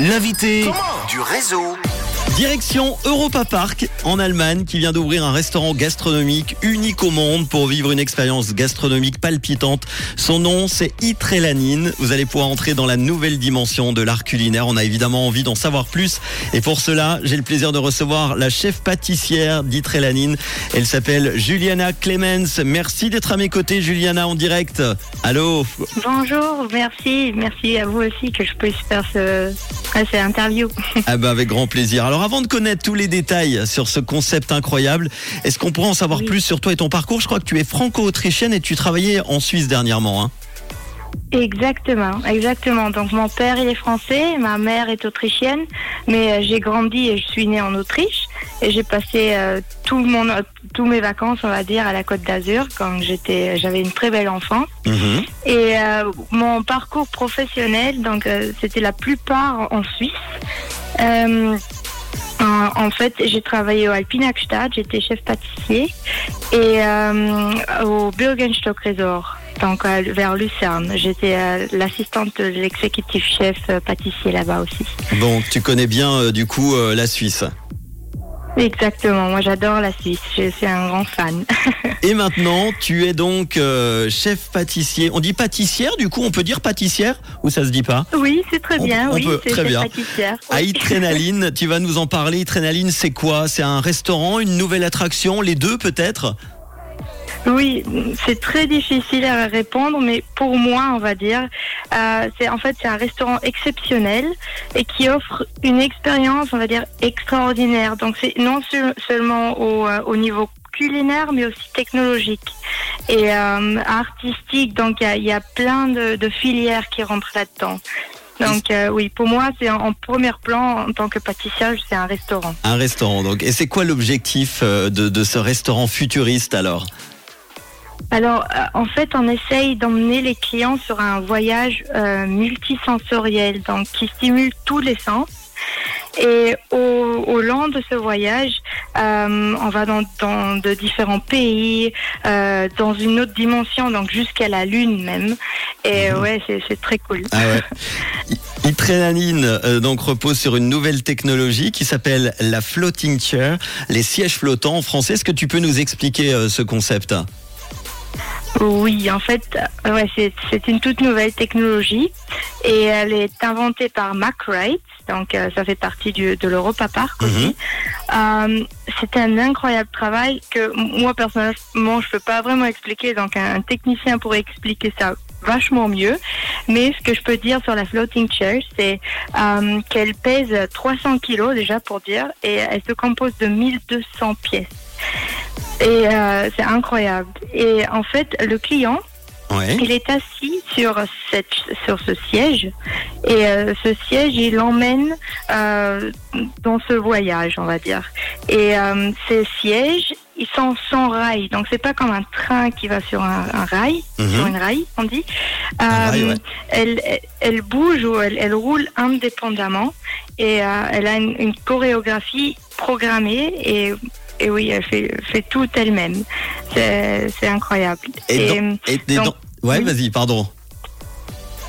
L'invité du réseau. Direction Europa Park en Allemagne qui vient d'ouvrir un restaurant gastronomique unique au monde pour vivre une expérience gastronomique palpitante. Son nom c'est Itrelanine. Vous allez pouvoir entrer dans la nouvelle dimension de l'art culinaire. On a évidemment envie d'en savoir plus et pour cela j'ai le plaisir de recevoir la chef pâtissière d'Itrelanine. Elle s'appelle Juliana Clemens. Merci d'être à mes côtés Juliana en direct. Allô? Bonjour, merci. Merci à vous aussi que je puisse faire ce, cette interview. Ah bah avec grand plaisir. Alors avant de connaître tous les détails sur ce concept incroyable, est-ce qu'on pourrait en savoir Oui. plus sur toi et ton parcours? Je crois que tu es franco-autrichienne et tu travaillais en Suisse dernièrement. hein. Exactement, exactement. Donc mon père il est français, ma mère est autrichienne, mais euh, j'ai grandi et je suis née en Autriche et j'ai passé euh, tout mon tous mes vacances, on va dire, à la Côte d'Azur quand j'étais j'avais une très belle enfance. Mhm. Et euh, mon parcours professionnel, donc euh, c'était la plupart en Suisse. En, fait, j'ai travaillé au Alpinagstad, j'étais chef pâtissier et euh, au Bürgenstock Resort, donc euh, vers Lucerne. J'étais euh, l'assistante de l'exécutif chef pâtissier là-bas aussi. Bon, tu connais bien du coup la Suisse. Exactement, moi j'adore la Suisse, je suis un grand fan. Et maintenant, tu es donc euh, chef pâtissier. On dit pâtissière, du coup, on peut dire pâtissière ou ça se dit pas? Oui, c'est très On- bien, on oui, peut- très chef bien. pâtissière. À oui. Itrenaline, tu vas nous en parler. Itrenaline, c'est quoi? C'est un restaurant, une nouvelle attraction, les deux peut-être? Oui, c'est très difficile à répondre, mais pour moi, on va dire, euh, c'est en fait c'est un restaurant exceptionnel et qui offre une expérience, on va dire, extraordinaire. Donc c'est non se- seulement au, euh, au niveau culinaire, mais aussi technologique et euh, artistique. Donc il y y a plein de, de filières qui rentrent là-dedans. Donc euh, oui, pour moi, c'est en, premier plan en tant que pâtissière, c'est un restaurant. Un restaurant, donc. Et c'est quoi l'objectif euh, de, de ce restaurant futuriste alors? Alors, euh, en fait, on essaye d'emmener les clients sur un voyage euh, multisensoriel, donc qui stimule tous les sens. Et au, au long de ce voyage, euh, on va dans, dans de différents pays, euh, dans une autre dimension, donc jusqu'à la Lune même. Et Mhm. ouais, c'est très cool. Ah ouais. Euh, donc repose sur une nouvelle technologie qui s'appelle la floating chair, les sièges flottants en français. Est-ce que tu peux nous expliquer ce concept? Oui, en fait, euh, ouais, c'est c'est une toute nouvelle technologie et elle est inventée par Mac Wright, donc euh, ça fait partie du, de l'Europa Park aussi. Euh, c'est un incroyable travail que moi personnellement je peux pas vraiment expliquer, donc un, un technicien pourrait expliquer ça vachement mieux. Mais ce que je peux dire sur la floating chair, c'est euh, qu'elle pèse 300 kilos déjà pour dire, et elle se compose de 1200 pièces. Et euh, c'est incroyable. Et en fait, le client, Ouais. il est assis sur, cette, sur ce siège et euh, ce siège, il l'emmène euh, dans ce voyage, on va dire. Et ces sièges, ils sont sans rail, donc c'est pas comme un train qui va sur un, un rail, Mhm. sur une rail, on dit. Un rail, ouais. elle, elle, bouge ou elle, elle roule indépendamment et elle a une, une chorégraphie programmée et, et oui, elle fait, fait tout elle-même. C'est incroyable. Et donc- Ouais, oui. vas-y, pardon.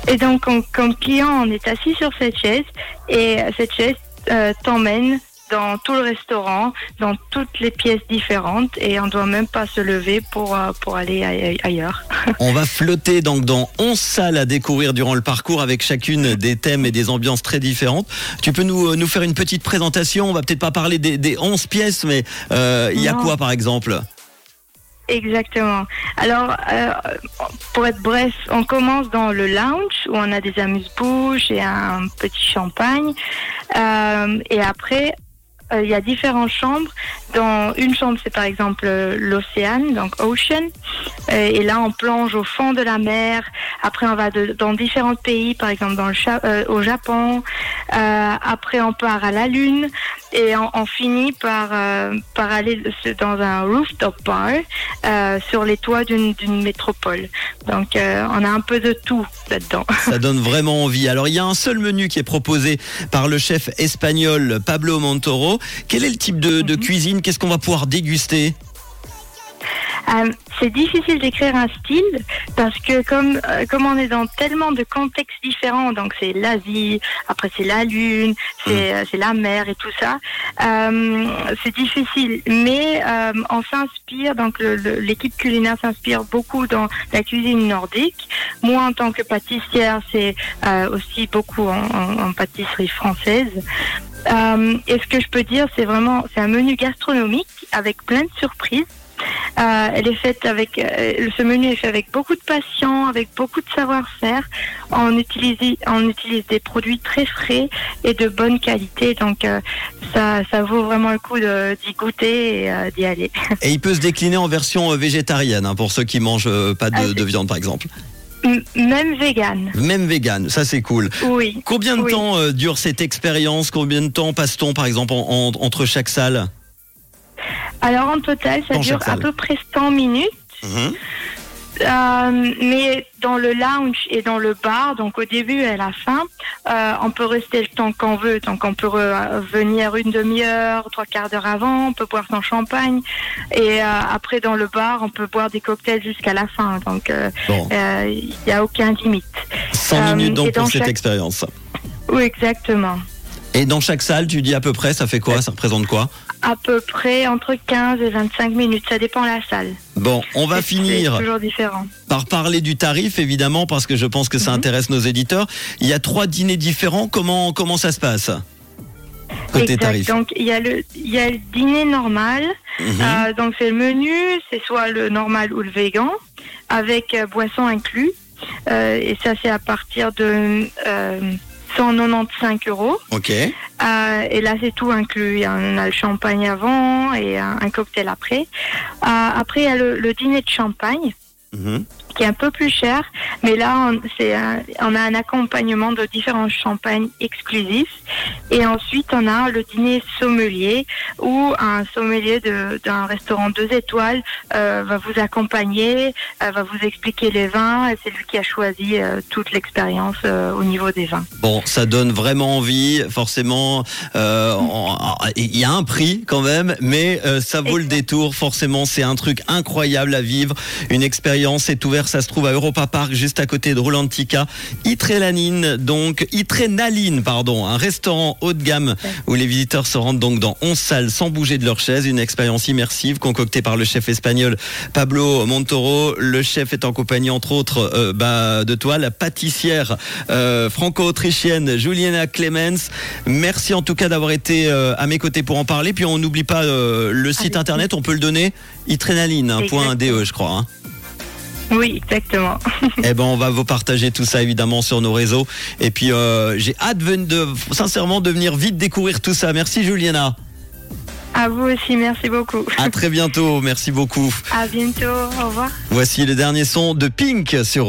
Et donc, comme, client, on est assis sur cette chaise et cette chaise euh, t'emmène dans tout le restaurant, dans toutes les pièces différentes et on doit même pas se lever pour, euh, pour aller aille- ailleurs. On va flotter donc dans 11 salles à découvrir durant le parcours avec chacune des thèmes et des ambiances très différentes. Tu peux nous, euh, nous faire une petite présentation On va peut-être pas parler des, des 11 pièces, mais euh, il y a Non. quoi par exemple? Exactement. Alors, euh, pour être bref, on commence dans le lounge où on a des amuse-bouches et un petit champagne. Euh, et après, euh, il y a différentes chambres. Dans une chambre, c'est par exemple euh, l'océan, donc ocean. Euh, et là, on plonge au fond de la mer. Après, on va dans différents pays, par exemple au Japon. Après, on part à la Lune. Et on, finit par, par aller dans un rooftop bar sur les toits d'une métropole. Donc, on a un peu de tout là-dedans. Ça donne vraiment envie. Alors, il y a un seul menu qui est proposé par le chef espagnol Pablo Montoro. Quel est le type de, de Mhm. cuisine? Qu'est-ce qu'on va pouvoir déguster? Euh, c'est difficile d'écrire un style parce que comme euh, comme on est dans tellement de contextes différents, donc c'est l'Asie, après c'est la Lune, c'est euh, c'est la mer et tout ça, euh, c'est difficile. Mais euh, on s'inspire, donc l'équipe culinaire s'inspire beaucoup dans la cuisine nordique. Moi, en tant que pâtissière, c'est euh, aussi beaucoup en, en- en pâtisserie française. Euh, et ce que je peux dire, c'est vraiment, c'est un menu gastronomique avec plein de surprises. Euh, elle est faite avec, euh, ce menu est fait avec beaucoup de passion, avec beaucoup de savoir-faire. On utilise, on utilise des produits très frais et de bonne qualité, donc euh, ça, ça vaut vraiment le coup d'y goûter et d'y aller. Et il peut se décliner en version végétarienne hein, pour ceux qui mangent pas de, Ah, de viande par exemple. Même vegan, Même vegan, ça c'est cool. oui. Combien de Oui. temps euh, dure cette expérience? Combien de temps passe-t-on par exemple en- en- entre chaque salle? Alors en total, ça Dans dure à peu près 100 minutes. Mhm. Euh, mais dans le lounge et dans le bar, donc au début et à la fin, euh, on peut rester le temps qu'on veut. Donc on peut venir une demi-heure, trois quarts d'heure avant, on peut boire son champagne. Et euh, après dans le bar, on peut boire des cocktails jusqu'à la fin. Donc il n'y a aucun limite. 100 euh, minutes donc pour cette chaque- expérience. Oui, exactement. Et dans chaque salle, tu dis à peu près, ça fait quoi? Ça représente quoi? À peu près entre 15 et 25 minutes, ça dépend de la salle. Bon, on va finir C'est toujours différent. par parler du tarif, évidemment, parce que je pense que ça Mhm. intéresse nos éditeurs. Il y a trois dîners différents. Comment comment ça se passe côté Exact. tarif Donc il y a le il y a le dîner normal. Mhm. Euh, donc c'est le menu, c'est soit le normal ou le végan, avec euh, boisson inclus. Euh, et ça c'est à partir de euh, 195 euros. Ok. Euh, et là c'est tout inclus. On a le champagne avant et un, un cocktail après. Euh, après il y a le, le dîner de champagne Mhm. qui est un peu plus cher, mais là on, c'est un- on a un accompagnement de différents champagnes exclusifs et ensuite on a le dîner sommelier où un sommelier de- d'un restaurant deux étoiles euh, va vous accompagner, euh, va vous expliquer les vins et c'est lui qui a choisi euh, toute l'expérience au niveau des vins. Bon, ça donne vraiment envie. Forcément, en- il y a un prix quand même, mais ça vaut le détour. Forcément, c'est un truc incroyable à vivre. Une expérience est ouverte. Ça se trouve à Europa Park, juste à côté de Rolantica. Itrélanine, donc Itrénaline, pardon, un restaurant haut de gamme où les visiteurs se rendent donc dans 11 salles sans bouger de leur chaise. Une expérience immersive concoctée par le chef espagnol Pablo Montoro. Le chef est en compagnie entre autres euh, bah, de toi, la pâtissière euh, franco-autrichienne Juliana Clemens. Merci en tout cas d'avoir été euh, à mes côtés pour en parler. Puis on n'oublie pas le site internet, on peut le donner, itrénaline.de Exactement. je crois. hein. Oui, exactement. Eh ben, on va vous partager tout ça évidemment sur nos réseaux. Et puis, euh, j'ai hâte de, de- sincèrement de venir vite découvrir tout ça. Merci Juliana. À vous aussi, merci beaucoup. À très bientôt. Merci beaucoup. À bientôt, au revoir. Voici le dernier son de Pink sur